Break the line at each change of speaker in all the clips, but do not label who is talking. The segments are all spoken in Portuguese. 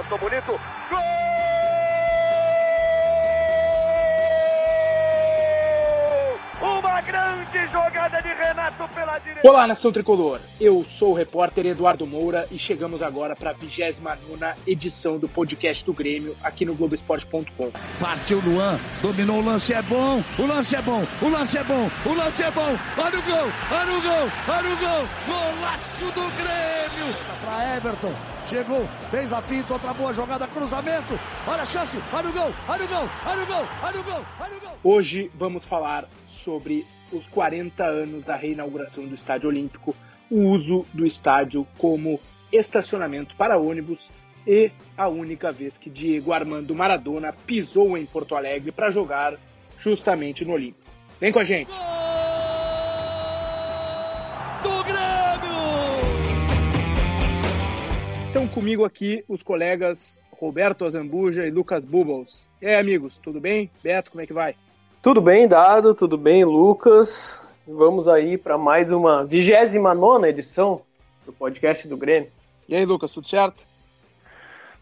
levantou bonito. Gol! Uma grande jogada de Renato pela direita.
Olá, nação tricolor. Eu sou o repórter Eduardo Moura e chegamos agora para a 29 edição do podcast do Grêmio aqui no Globoesporte.com.
Partiu Luan, dominou o lance, é bom, o lance é bom, o lance é bom, o lance é bom. Olha o gol, olha o gol, olha o gol, golaço do Grêmio. Para Everton, chegou, fez a finta, outra boa jogada, cruzamento. Olha a chance, olha o gol, olha o gol, olha o gol, olha o gol, olha o gol.
Hoje vamos falar sobre os 40 anos da reinauguração do Estádio Olímpico, o uso do estádio como estacionamento para ônibus e a única vez que Diego Armando Maradona pisou em Porto Alegre para jogar justamente no Olímpico. Vem com a gente!
Do
comigo aqui os colegas Roberto Azambuja e Lucas Bubbles. E aí, amigos, tudo bem? Beto, como é que vai?
Tudo bem, Dado? Tudo bem, Lucas? Vamos aí para mais uma 29 edição do podcast do Grêmio.
E aí, Lucas, tudo certo?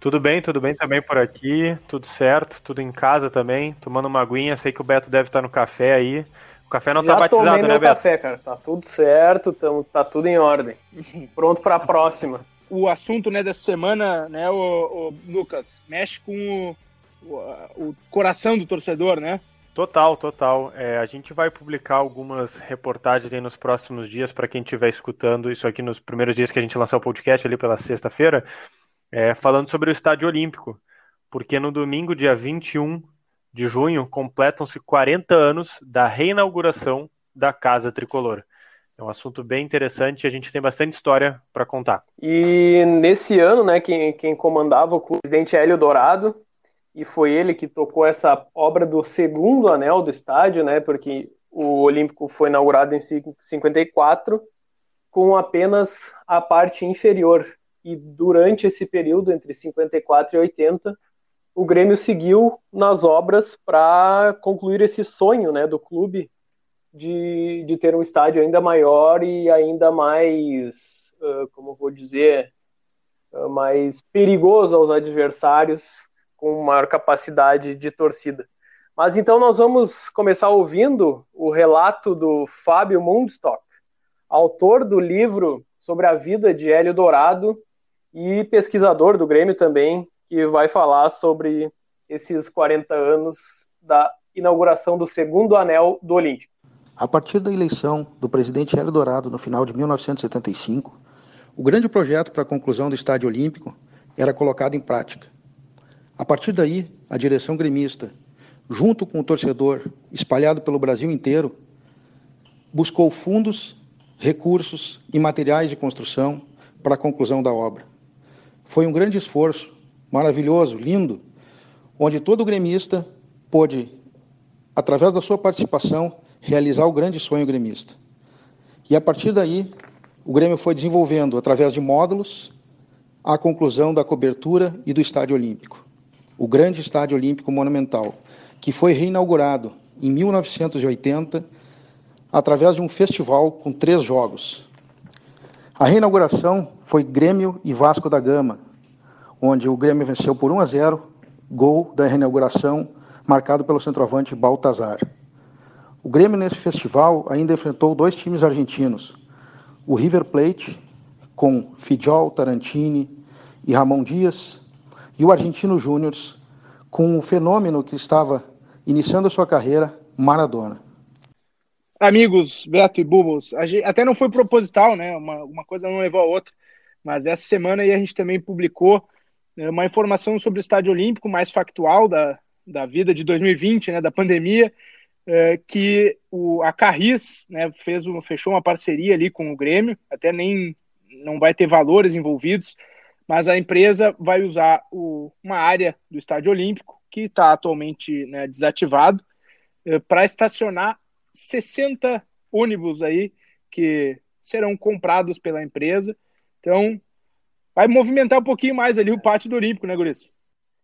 Tudo bem, tudo bem também por aqui, tudo certo, tudo em casa também, tomando uma aguinha, sei que o Beto deve estar no café aí. O café não
Já
tá batizado,
tomei
né,
meu
Beto?
café, cara. Tá tudo certo, tamo, tá tudo em ordem. Pronto para a próxima.
O assunto né, dessa semana, né, o, Lucas, mexe com o, o, o coração do torcedor, né?
Total, total. É, a gente vai publicar algumas reportagens nos próximos dias para quem estiver escutando isso aqui nos primeiros dias que a gente lançar o podcast ali pela sexta-feira, é, falando sobre o Estádio Olímpico, porque no domingo, dia 21 de junho, completam-se 40 anos da reinauguração da Casa Tricolor. É um assunto bem interessante e a gente tem bastante história para contar.
E nesse ano, né, quem, quem comandava o clube, o presidente Hélio Dourado, e foi ele que tocou essa obra do segundo anel do estádio, né, porque o Olímpico foi inaugurado em 54 com apenas a parte inferior. E durante esse período, entre 54 e 80, o Grêmio seguiu nas obras para concluir esse sonho né, do clube de, de ter um estádio ainda maior e ainda mais, uh, como vou dizer, uh, mais perigoso aos adversários, com maior capacidade de torcida. Mas então nós vamos começar ouvindo o relato do Fábio Mundstock, autor do livro sobre a vida de Hélio Dourado e pesquisador do Grêmio também, que vai falar sobre esses 40 anos da inauguração do segundo anel do Olímpico.
A partir da eleição do presidente Hélio Dourado no final de 1975, o grande projeto para a conclusão do Estádio Olímpico era colocado em prática. A partir daí, a direção gremista, junto com o torcedor espalhado pelo Brasil inteiro, buscou fundos, recursos e materiais de construção para a conclusão da obra. Foi um grande esforço, maravilhoso, lindo, onde todo gremista pôde, através da sua participação, realizar o grande sonho gremista. E a partir daí, o Grêmio foi desenvolvendo, através de módulos, a conclusão da cobertura e do Estádio Olímpico. O grande Estádio Olímpico Monumental, que foi reinaugurado em 1980, através de um festival com três jogos. A reinauguração foi Grêmio e Vasco da Gama, onde o Grêmio venceu por 1 a 0, gol da reinauguração marcado pelo centroavante Baltazar. O Grêmio nesse festival ainda enfrentou dois times argentinos, o River Plate com Fidjol, Tarantini e Ramon Dias, e o Argentino Júnior com o fenômeno que estava iniciando a sua carreira, Maradona.
Amigos, Beto e gente, até não foi proposital, né? Uma, uma coisa não levou a outra, mas essa semana aí a gente também publicou né, uma informação sobre o Estádio Olímpico mais factual da, da vida de 2020, né, da pandemia, é, que o, a Carris né, fez uma, fechou uma parceria ali com o Grêmio, até nem não vai ter valores envolvidos, mas a empresa vai usar o, uma área do Estádio Olímpico, que está atualmente né, desativado, é, para estacionar 60 ônibus aí que serão comprados pela empresa. Então, vai movimentar um pouquinho mais ali o pátio do Olímpico, né, Guris?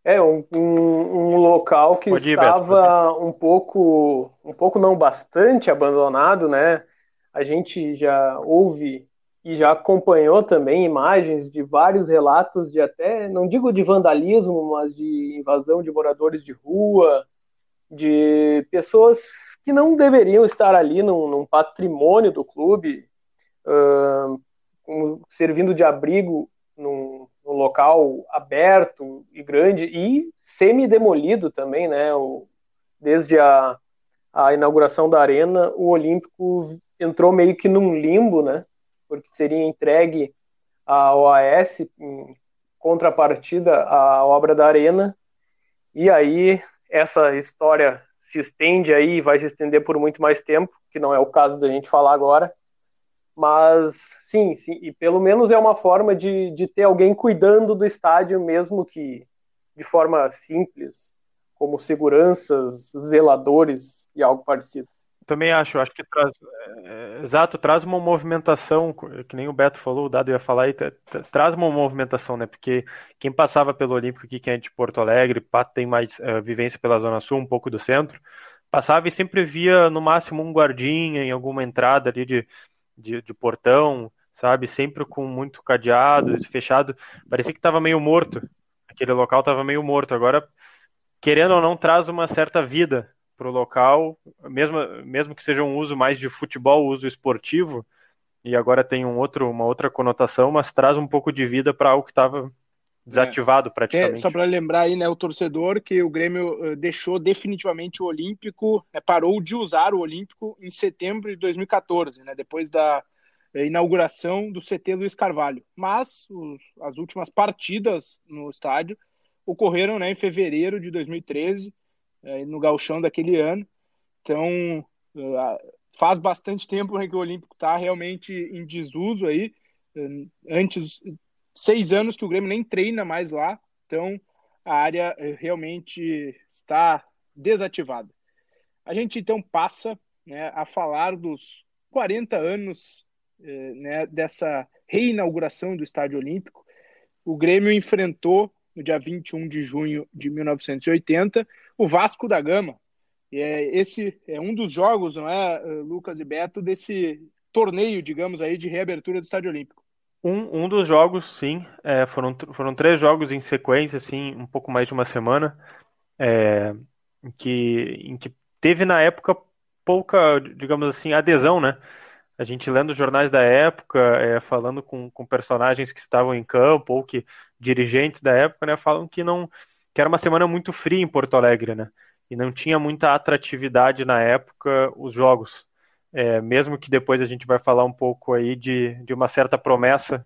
É, um, um, um local que
Pode ir,
estava um pouco, um pouco não bastante abandonado, né? A gente já ouve e já acompanhou também imagens de vários relatos de até, não digo de vandalismo, mas de invasão de moradores de rua, de pessoas que não deveriam estar ali num, num patrimônio do clube, uh, servindo de abrigo local aberto e grande e semi-demolido também, né? O, desde a, a inauguração da arena, o Olímpico entrou meio que num limbo, né? porque seria entregue à OAS em contrapartida à obra da Arena. E aí essa história se estende aí, vai se estender por muito mais tempo, que não é o caso da gente falar agora. Mas sim, sim, e pelo menos é uma forma de, de ter alguém cuidando do estádio, mesmo que de forma simples, como seguranças, zeladores e algo parecido.
Também acho, acho que traz, é, exato, traz uma movimentação, que nem o Beto falou, o Dado ia falar aí, traz uma movimentação, né? Porque quem passava pelo Olímpico aqui, quem é de Porto Alegre, tem mais uh, vivência pela Zona Sul, um pouco do centro, passava e sempre via no máximo um guardinha em alguma entrada ali de, de, de portão, sabe? Sempre com muito cadeado, fechado. Parecia que estava meio morto. Aquele local estava meio morto. Agora, querendo ou não, traz uma certa vida para o local, mesmo, mesmo que seja um uso mais de futebol, uso esportivo, e agora tem um outro, uma outra conotação, mas traz um pouco de vida para algo que estava desativado é. praticamente.
É, só para lembrar aí, né, o torcedor, que o Grêmio uh, deixou definitivamente o Olímpico, né, parou de usar o Olímpico em setembro de 2014, né, depois da uh, inauguração do CT Luiz Carvalho. Mas os, as últimas partidas no estádio ocorreram né, em fevereiro de 2013, é, no galchão daquele ano. Então, faz bastante tempo que o Olímpico está realmente em desuso aí. Antes, seis anos que o Grêmio nem treina mais lá. Então, a área realmente está desativada. A gente então passa né, a falar dos 40 anos né, dessa reinauguração do Estádio Olímpico. O Grêmio enfrentou no dia 21 de junho de 1980 o Vasco da Gama. E é, esse é um dos jogos, não é, Lucas e Beto, desse torneio, digamos aí, de reabertura do Estádio Olímpico.
Um, um dos jogos, sim, é, foram, foram três jogos em sequência, assim, um pouco mais de uma semana, é, em, que, em que teve na época pouca, digamos assim, adesão, né? A gente lendo jornais da época, é, falando com, com personagens que estavam em campo ou que dirigentes da época, né, falam que não que era uma semana muito fria em Porto Alegre, né? E não tinha muita atratividade na época os jogos. É, mesmo que depois a gente vai falar um pouco aí de, de uma certa promessa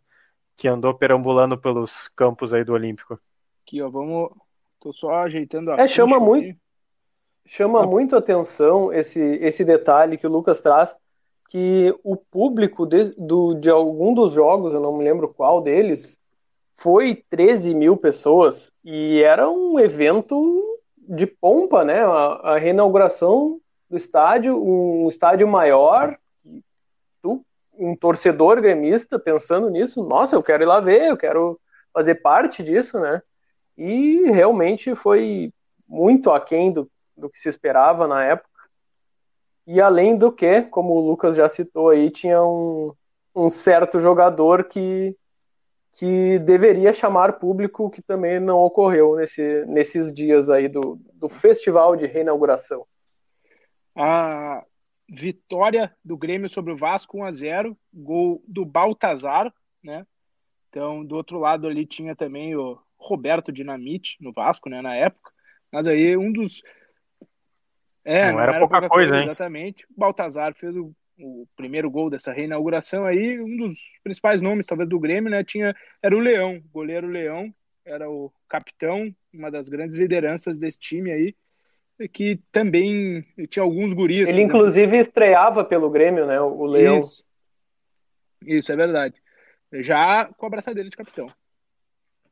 que andou perambulando pelos campos aí do Olímpico.
Aqui, ó, vamos. Tô só ajeitando a.
É, chama muito. Chama ah. muito atenção esse, esse detalhe que o Lucas traz, que o público de, do, de algum dos jogos, eu não me lembro qual deles, foi 13 mil pessoas e era um evento de pompa, né? A, a reinauguração do estádio, um estádio maior, tu, um torcedor gremista pensando nisso, nossa, eu quero ir lá ver, eu quero fazer parte disso, né? E realmente foi muito aquém do, do que se esperava na época. E além do que, como o Lucas já citou aí, tinha um, um certo jogador que que deveria chamar público, que também não ocorreu nesse, nesses dias aí do, do festival de reinauguração.
A vitória do Grêmio sobre o Vasco 1 a 0 gol do Baltazar, né? Então, do outro lado ali tinha também o Roberto Dinamite no Vasco, né, na época. Mas aí um dos
é, não, não era, era, pouca, pouca coisa, coisa, hein?
Exatamente. O Baltazar fez o o primeiro gol dessa reinauguração aí, um dos principais nomes, talvez, do Grêmio, né? Tinha, era o Leão, o goleiro Leão, era o capitão, uma das grandes lideranças desse time aí, que também tinha alguns guris.
Ele, inclusive, estreava pelo Grêmio, né? O Leão.
Isso, Isso é verdade. Já com a braçadeira de capitão.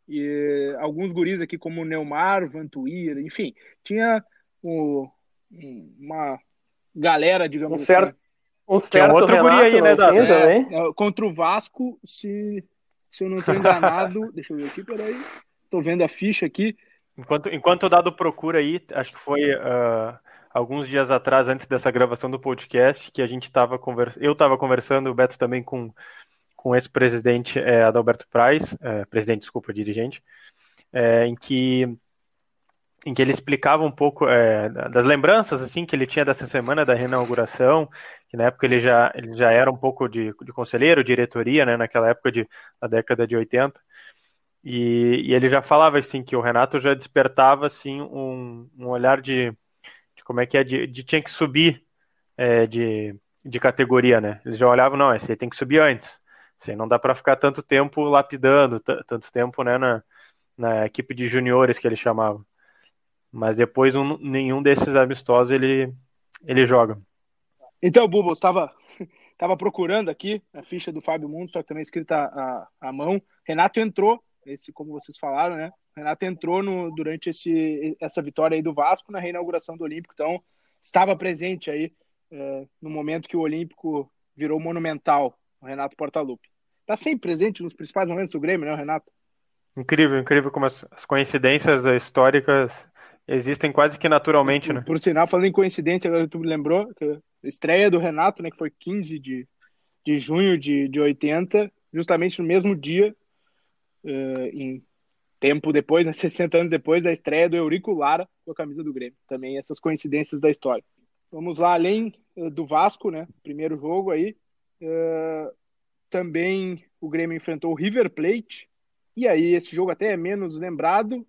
E alguns guris aqui, como o Neumar, Vantuir, enfim, tinha o, uma galera, digamos
um certo, assim
um Tem um outro Renato, guri aí, né, Dado?
É, é, contra o Vasco, se, se eu não estou enganado. deixa eu ver aqui, peraí. Tô vendo a ficha aqui.
Enquanto, enquanto o Dado procura aí, acho que foi uh, alguns dias atrás, antes dessa gravação do podcast, que a gente estava conversando. Eu estava conversando, o Beto também com, com esse presidente é, Adalberto Praz, é, presidente, desculpa, dirigente, é, em que em que ele explicava um pouco é, das lembranças assim que ele tinha dessa semana da reinauguração, que na época ele já, ele já era um pouco de, de conselheiro, diretoria, né, naquela época de, na década de 80, e, e, ele já falava assim que o Renato já despertava assim um, um olhar de, de, como é que é, de, de tinha que subir é, de, de categoria, né, ele já olhava, não, esse aí tem que subir antes, esse aí não dá para ficar tanto tempo lapidando, tanto tempo, né, na, na equipe de juniores que ele chamava. Mas depois um, nenhum desses amistosos ele, ele joga.
Então, Bubo, estava tava procurando aqui a ficha do Fábio Mundo, só que também escrita à, à mão. Renato entrou, esse, como vocês falaram, né? Renato entrou no, durante esse, essa vitória aí do Vasco na reinauguração do Olímpico, então estava presente aí é, no momento que o Olímpico virou monumental, o Renato Portaluppi. Está sempre presente nos principais momentos do Grêmio, né, Renato?
Incrível, incrível como as, as coincidências históricas Existem quase que naturalmente, né?
Por sinal, falando em coincidência, agora tu me lembrou, que a estreia do Renato, né, que foi 15 de, de junho de, de 80, justamente no mesmo dia, uh, em tempo depois, né, 60 anos depois, da estreia do Eurico Lara com a camisa do Grêmio. Também essas coincidências da história. Vamos lá, além uh, do Vasco, né, primeiro jogo aí, uh, também o Grêmio enfrentou o River Plate, e aí esse jogo até é menos lembrado,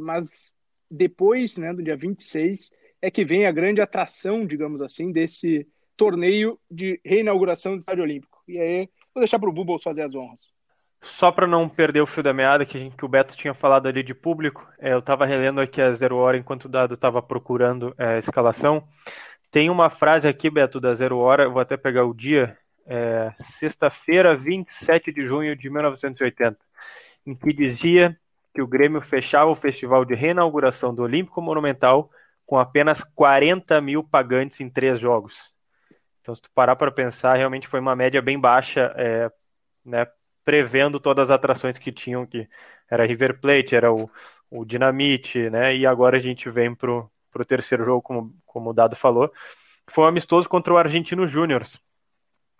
mas depois, né, do dia 26, é que vem a grande atração, digamos assim, desse torneio de reinauguração do Estádio Olímpico. E aí, vou deixar para o Bubbles fazer as honras.
Só para não perder o fio da meada que, que o Beto tinha falado ali de público, é, eu estava relendo aqui a zero hora enquanto o Dado estava procurando é, a escalação. Tem uma frase aqui, Beto, da zero hora, vou até pegar o dia, é, sexta-feira, 27 de junho de 1980, em que dizia que o Grêmio fechava o festival de reinauguração do Olímpico Monumental com apenas 40 mil pagantes em três jogos. Então, se tu parar para pensar, realmente foi uma média bem baixa, é, né, prevendo todas as atrações que tinham, que era River Plate, era o, o Dinamite, né, e agora a gente vem para o terceiro jogo, como, como o Dado falou, foi um amistoso contra o Argentino Júnior,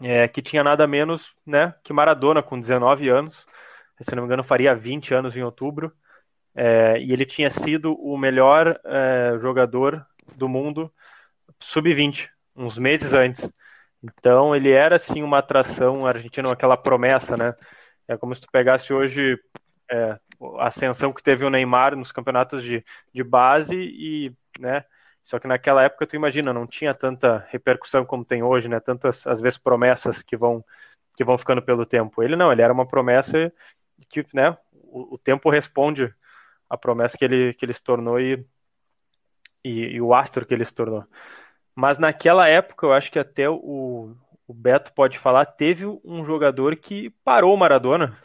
é, que tinha nada menos né, que Maradona, com 19 anos, se não me engano, faria 20 anos em outubro. É, e ele tinha sido o melhor é, jogador do mundo sub-20, uns meses antes. Então ele era assim uma atração argentina, aquela promessa, né? É como se tu pegasse hoje é, a ascensão que teve o Neymar nos campeonatos de, de base e, né? Só que naquela época tu imagina, não tinha tanta repercussão como tem hoje, né? Tantas às vezes promessas que vão que vão ficando pelo tempo. Ele não, ele era uma promessa que né, o, o, tempo responde a promessa que ele, que ele se tornou e, e, e, o astro que ele se tornou. Mas naquela época, eu acho que até o, o Beto pode falar, teve um jogador que parou o Maradona.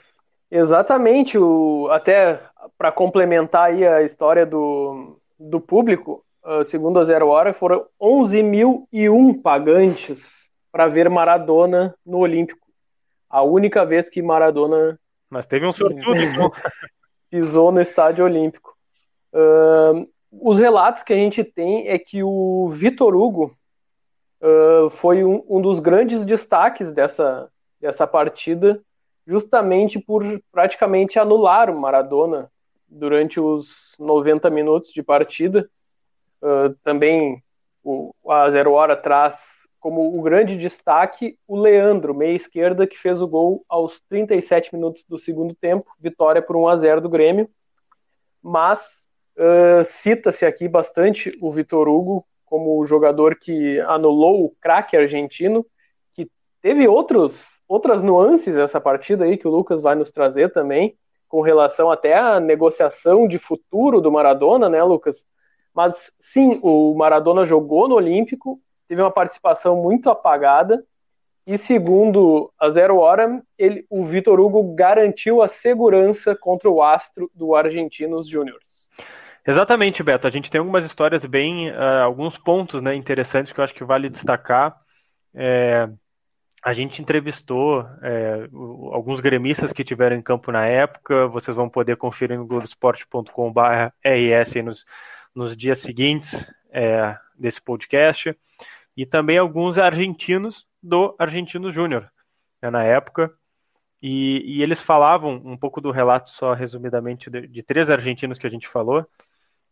Exatamente, o, até para complementar aí a história do, do público, uh, segundo a Zero Hora, foram 11.001 pagantes para ver Maradona no Olímpico. A única vez que Maradona
mas teve um sortudo, então.
Pisou no estádio olímpico. Uh, os relatos que a gente tem é que o Vitor Hugo uh, foi um, um, dos grandes destaques dessa, dessa partida, justamente por praticamente anular o Maradona durante os 90 minutos de partida. Uh, também o, a Zero Hora traz como o grande destaque o Leandro, meia esquerda, que fez o gol aos 37 minutos do segundo tempo, vitória por 1 a 0 do Grêmio. Mas uh, cita-se aqui bastante o Vitor Hugo como o jogador que anulou o craque argentino, que teve outros, outras nuances nessa partida aí que o Lucas vai nos trazer também, com relação até à negociação de futuro do Maradona, né, Lucas? Mas sim, o Maradona jogou no Olímpico teve uma participação muito apagada. E segundo a Zero Hora, ele, o Vitor Hugo garantiu a segurança contra o astro do Argentinos Júniors.
Exatamente, Beto. A gente tem algumas histórias bem, uh, alguns pontos né, interessantes que eu acho que vale destacar. É, a gente entrevistou é, alguns gremistas que tiveram em campo na época. Vocês vão poder conferir no globesport.com/rs nos, nos dias seguintes é, desse podcast e também alguns argentinos do Argentino Júnior. Né, na época, E, e, eles falavam um pouco do relato, só resumidamente, de, de três argentinos que a gente falou.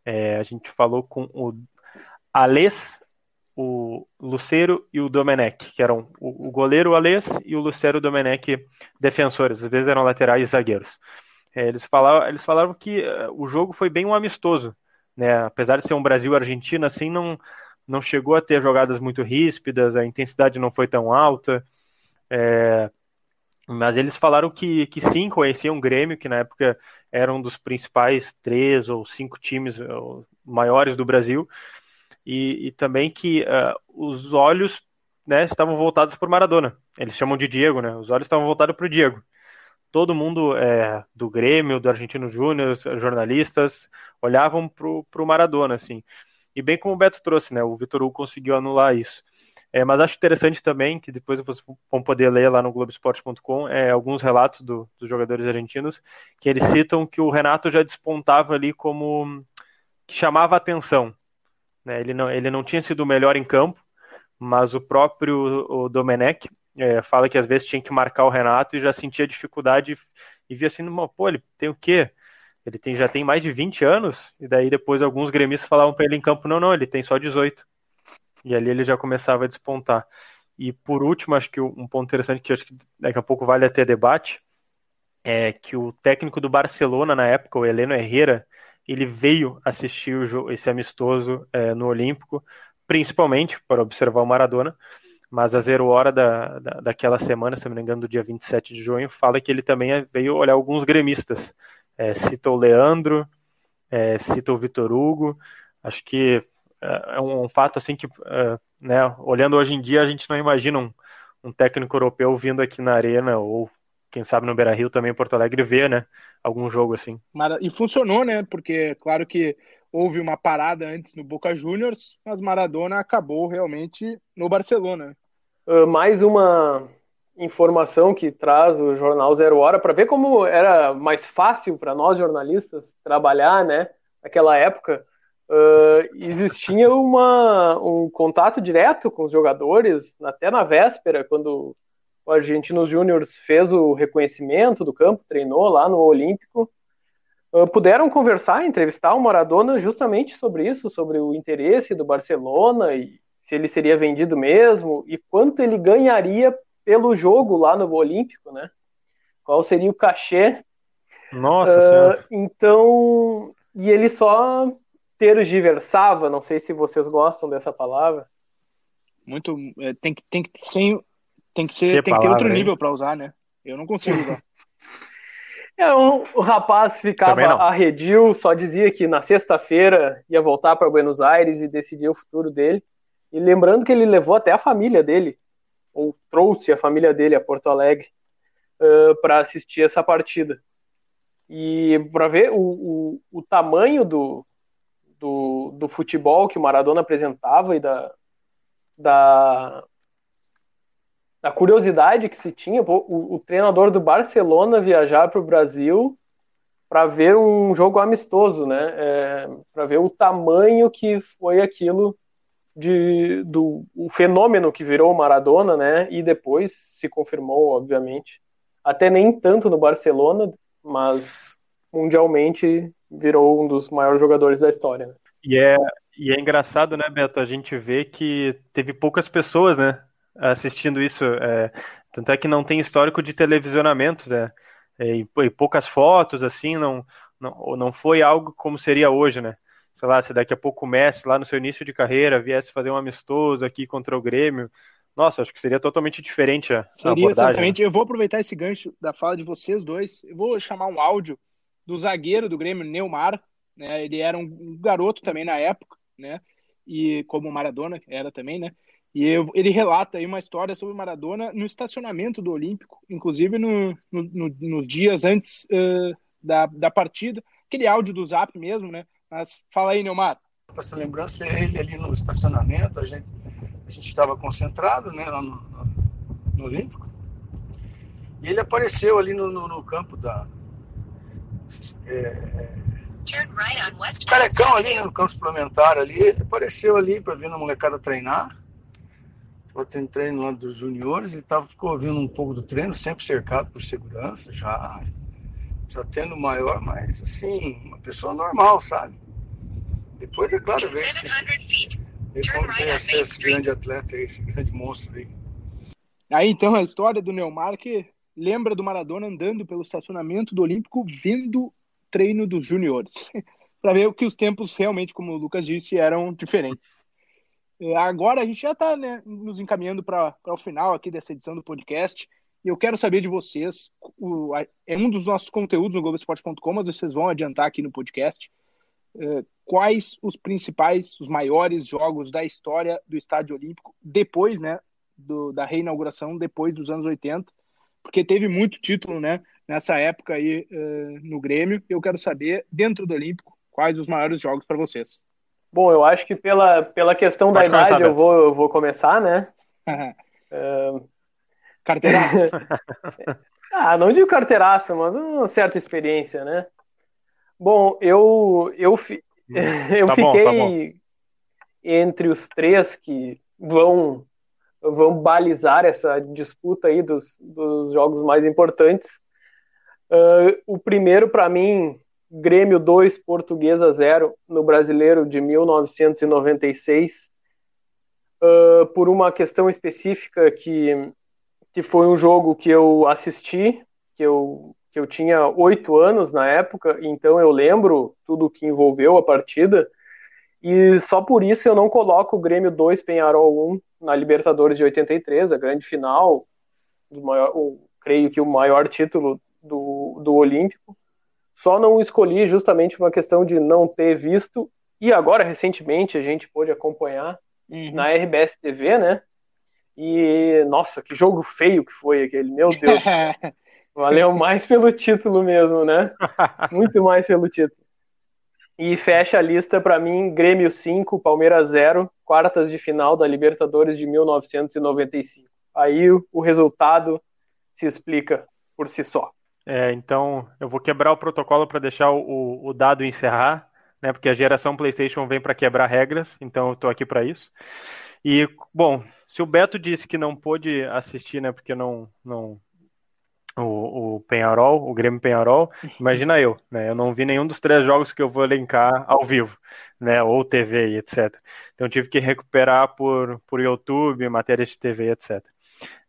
É, a gente falou com o Alês, o Lucero e o Domenech, que eram o, o goleiro Alês e o Lucero Domenech defensores, às vezes eram laterais e zagueiros. É, eles, falavam, eles falaram que uh, o jogo foi bem um amistoso, né? apesar de ser um Brasil-Argentina, assim, não, não chegou a ter jogadas muito ríspidas, a intensidade não foi tão alta. É, mas eles falaram que, que sim, conheciam o Grêmio, que na época era um dos principais três ou cinco times maiores do Brasil, e, e também que uh, os olhos né, estavam voltados para o Maradona. Eles chamam de Diego, né? Os olhos estavam voltados para o Diego. Todo mundo é, do Grêmio, do Argentino Júnior, jornalistas, olhavam para o Maradona, assim. E bem como o Beto trouxe, né? O Vitor Hugo conseguiu anular isso. É, mas acho interessante também que depois vocês vão poder ler lá no Globoesporte.com é, alguns relatos do, dos jogadores argentinos que eles citam que o Renato já despontava ali como que chamava atenção. Né? Ele, não, ele não tinha sido o melhor em campo, mas o próprio o Domenech é, fala que às vezes tinha que marcar o Renato e já sentia dificuldade e via assim, pô, ele tem o quê? Ele tem, já tem mais de 20 anos, e daí depois alguns gremistas falavam para ele em campo, não, não, ele tem só 18. E ali ele já começava a despontar. E por último, acho que um ponto interessante que acho que daqui a pouco vale até debate é que o técnico do Barcelona na época, o Heleno Herrera, ele veio assistir o jogo, esse amistoso é, no Olímpico, principalmente para observar o Maradona, mas a zero hora da, da, daquela semana, se não me engano, do dia 27 de junho, fala que ele também veio olhar alguns gremistas. É, cita o Leandro, é, cita o Vitor Hugo, acho que é, é um, um fato assim que, é, né, olhando hoje em dia, a gente não imagina um, um técnico europeu vindo aqui na arena ou quem sabe no Beira Rio também em Porto Alegre ver, né, algum jogo assim.
E funcionou, né? Porque claro que houve uma parada antes no Boca Juniors, mas Maradona acabou realmente no Barcelona.
Uh, mais uma informação que traz o jornal Zero Hora para ver como era mais fácil para nós jornalistas trabalhar, né? Naquela época uh, existia uma, um contato direto com os jogadores, até na véspera, quando o Argentinos Júnior fez o reconhecimento do campo, treinou lá no Olímpico. Uh, puderam conversar, entrevistar o Maradona justamente sobre isso, sobre o interesse do Barcelona e se ele seria vendido mesmo e quanto ele ganharia pelo jogo lá no Olímpico, né? Qual seria o cachê?
Nossa uh, Senhora.
Então, e ele só tergiversava, não sei se vocês gostam dessa palavra.
Muito, é, tem que tem que ser tem que ser que tem palavra, que ter outro hein? nível para usar, né? Eu não consigo usar.
É, o, o rapaz ficava arredio, só dizia que na sexta-feira ia voltar para Buenos Aires e decidir o futuro dele. E lembrando que ele levou até a família dele, ou trouxe a família dele a Porto Alegre uh, para assistir essa partida. E para ver o, o, o tamanho do, do, do futebol que o Maradona apresentava e da, da, da curiosidade que se tinha, o, o treinador do Barcelona viajar para o Brasil para ver um jogo amistoso, né? É, para ver o tamanho que foi aquilo de, do o fenômeno que virou o Maradona, né? E depois se confirmou, obviamente, até nem tanto no Barcelona, mas mundialmente virou um dos maiores jogadores da história. Né?
E é, e é engraçado, né, Beto, a gente vê que teve poucas pessoas, né, assistindo isso. É, tanto é que não tem histórico de televisionamento, né, e, e poucas fotos, assim, não, não, não foi algo como seria hoje, né. Sei lá, se daqui a pouco o Messi, lá no seu início de carreira, viesse fazer um amistoso aqui contra o Grêmio, nossa, acho que seria totalmente diferente a,
seria, abordagem. Né? Exatamente. Né? Eu vou aproveitar esse gancho da fala de vocês dois. Eu vou chamar um áudio do zagueiro do Grêmio, Neymar, né? Ele era um garoto também na época, né? E como Maradona era também, né? E eu, ele relata aí uma história sobre Maradona no estacionamento do Olímpico, inclusive no, no, no, nos dias antes uh, da, da partida, aquele áudio do Zap mesmo, né? Mas fala aí, Neymar.
Essa lembrança é ele ali no estacionamento, a gente a gente estava concentrado, né, lá no, no, Olímpico, e ele apareceu ali no, no, no campo da, é, carecão ali no campo suplementar ali, apareceu ali para vir na molecada treinar. estava tendo treino lá dos juniores, ele tava, ficou vindo um pouco do treino, sempre cercado por segurança, já, já tendo maior, mas assim, uma pessoa normal, sabe? Depois, é claro, vem esse, como tem acesso esse grande atleta, esse grande monstro aí.
Aí então a história do Neymar que lembra do Maradona andando pelo estacionamento do Olímpico vendo treino dos juniores. para ver que os tempos realmente, como o Lucas disse, eram diferentes. É, agora a gente já está né, nos encaminhando para o final aqui dessa edição do podcast. E eu quero saber de vocês, o, é um dos nossos conteúdos no Globoesporte.com, mas vocês vão adiantar aqui no podcast. É, quais os principais, os maiores jogos da história do Estádio Olímpico depois, né, do, da reinauguração, depois dos anos 80, porque teve muito título, né, nessa época aí uh, no Grêmio. Eu quero saber, dentro do Olímpico, quais os maiores jogos para vocês.
Bom, eu acho que pela, pela questão Pode da idade eu vou, eu vou começar, né? uh...
Carteiraço?
ah, não digo carteiraço, mas uma certa experiência, né? Bom, eu, eu, fi... Hum, eu tá fiquei bom, tá entre os três que vão, vão balizar essa disputa aí dos, dos jogos mais importantes. Uh, o primeiro, para mim, Grêmio 2, Portuguesa 0 no Brasileiro de 1996, uh, por uma questão específica que, que foi um jogo que eu assisti, que eu, que eu tinha oito anos na época, então eu lembro tudo que envolveu a partida, e só por isso eu não coloco o Grêmio 2, Penharol 1 na Libertadores de 83, a grande final, do maior, creio que o maior título do, do Olímpico só não escolhi justamente uma questão de não ter visto, e agora, recentemente, a gente pôde acompanhar uhum. na RBS TV, né? E, nossa, que jogo feio que foi aquele, meu Deus. Valeu mais pelo título mesmo, né? Muito mais pelo título. E fecha a lista para mim, Grêmio 5, Palmeiras 0, quartas de final da Libertadores de 1995. Aí o resultado se explica por si só.
É, então, eu vou quebrar o protocolo para deixar o, o, dado encerrar, né? Porque a geração PlayStation vem para quebrar regras, então eu estou aqui para isso. E, bom, se o Beto disse que não pôde assistir, né? Porque não, não o, o Penharol, o Grêmio Penharol, imagina eu, né? Eu não vi nenhum dos três jogos que eu vou elencar ao vivo, né? Ou TV e etc. Então tive que recuperar por, por YouTube, matérias de TV, etc.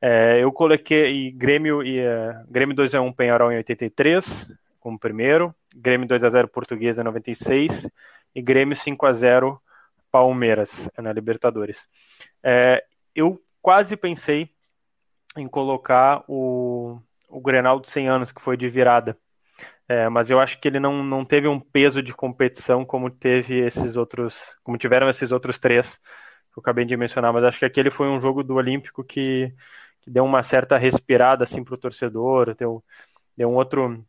É, eu coloquei Grêmio e uh, Grêmio 2x1 Penharol em 83, como primeiro, Grêmio 2x0 Portuguesa em 96 e Grêmio 5x0 Palmeiras na Libertadores. É, eu quase pensei em colocar o, o Grenal de 100 anos, que foi de virada. É, mas eu acho que ele não, não teve um peso de competição como teve esses outros, como tiveram esses outros três eu acabei de mencionar, mas acho que aquele foi um jogo do Olímpico que, que deu uma certa respirada assim para o torcedor, deu, deu um outro,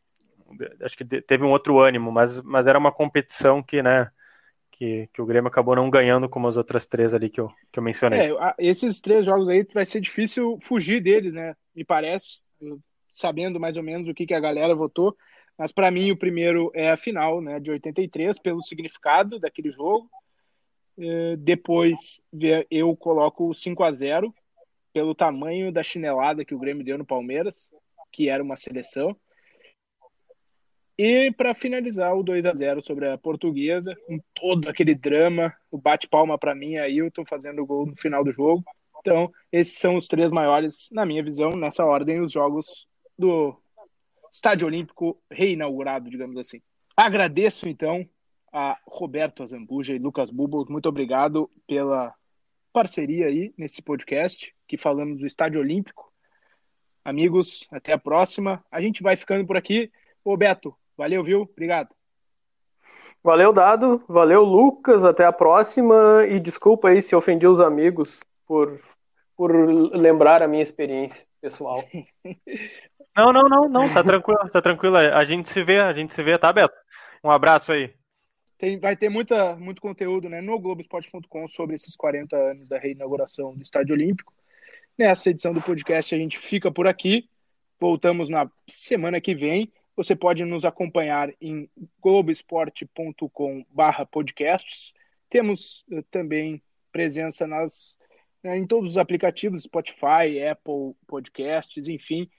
acho que teve um outro ânimo, mas, mas era uma competição que, né, que, que o Grêmio acabou não ganhando como as outras três ali que eu, que eu mencionei.
É, esses três jogos aí vai ser difícil fugir deles, né? Me parece, sabendo mais ou menos o que, que a galera votou. Mas para mim o primeiro é a final, né, de 83, pelo significado daquele jogo. Eh, depois eu coloco o 5 a 0 pelo tamanho da chinelada que o Grêmio deu no Palmeiras, que era uma seleção. E para finalizar, o 2 a 0 sobre a Portuguesa, com todo aquele drama, o bate-palma para mim, Ailton fazendo o gol no final do jogo. Então, esses são os três maiores, na minha visão, nessa ordem, os jogos do Estádio Olímpico reinaugurado, digamos assim. Agradeço, então, a Roberto Azambuja e Lucas Bubos. Muito obrigado pela parceria aí nesse podcast que falamos do Estádio Olímpico. Amigos, até a próxima. A gente vai ficando por aqui. Ô Beto, valeu, viu? Obrigado.
Valeu, Dado. Valeu, Lucas. Até a próxima. E desculpa aí se ofendi os amigos por, por lembrar a minha experiência pessoal.
Não, não, não, não. Tá tranquilo, tá tranquilo. A gente se vê, a gente se vê, tá, Beto? Um abraço aí.
Tem, vai ter muita, muito conteúdo né, no Globoesporte.com sobre esses 40 anos da reinauguração do Estádio Olímpico. Nessa edição do podcast a gente fica por aqui. Voltamos na semana que vem. Você pode nos acompanhar em globoesporte.com/podcasts. Temos uh, também presença nas né, em todos os aplicativos, Spotify, Apple Podcasts, enfim.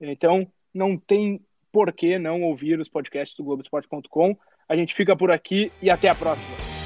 Então, não tem por que não ouvir os podcasts do Globoesporte.com. A gente fica por aqui e até a próxima.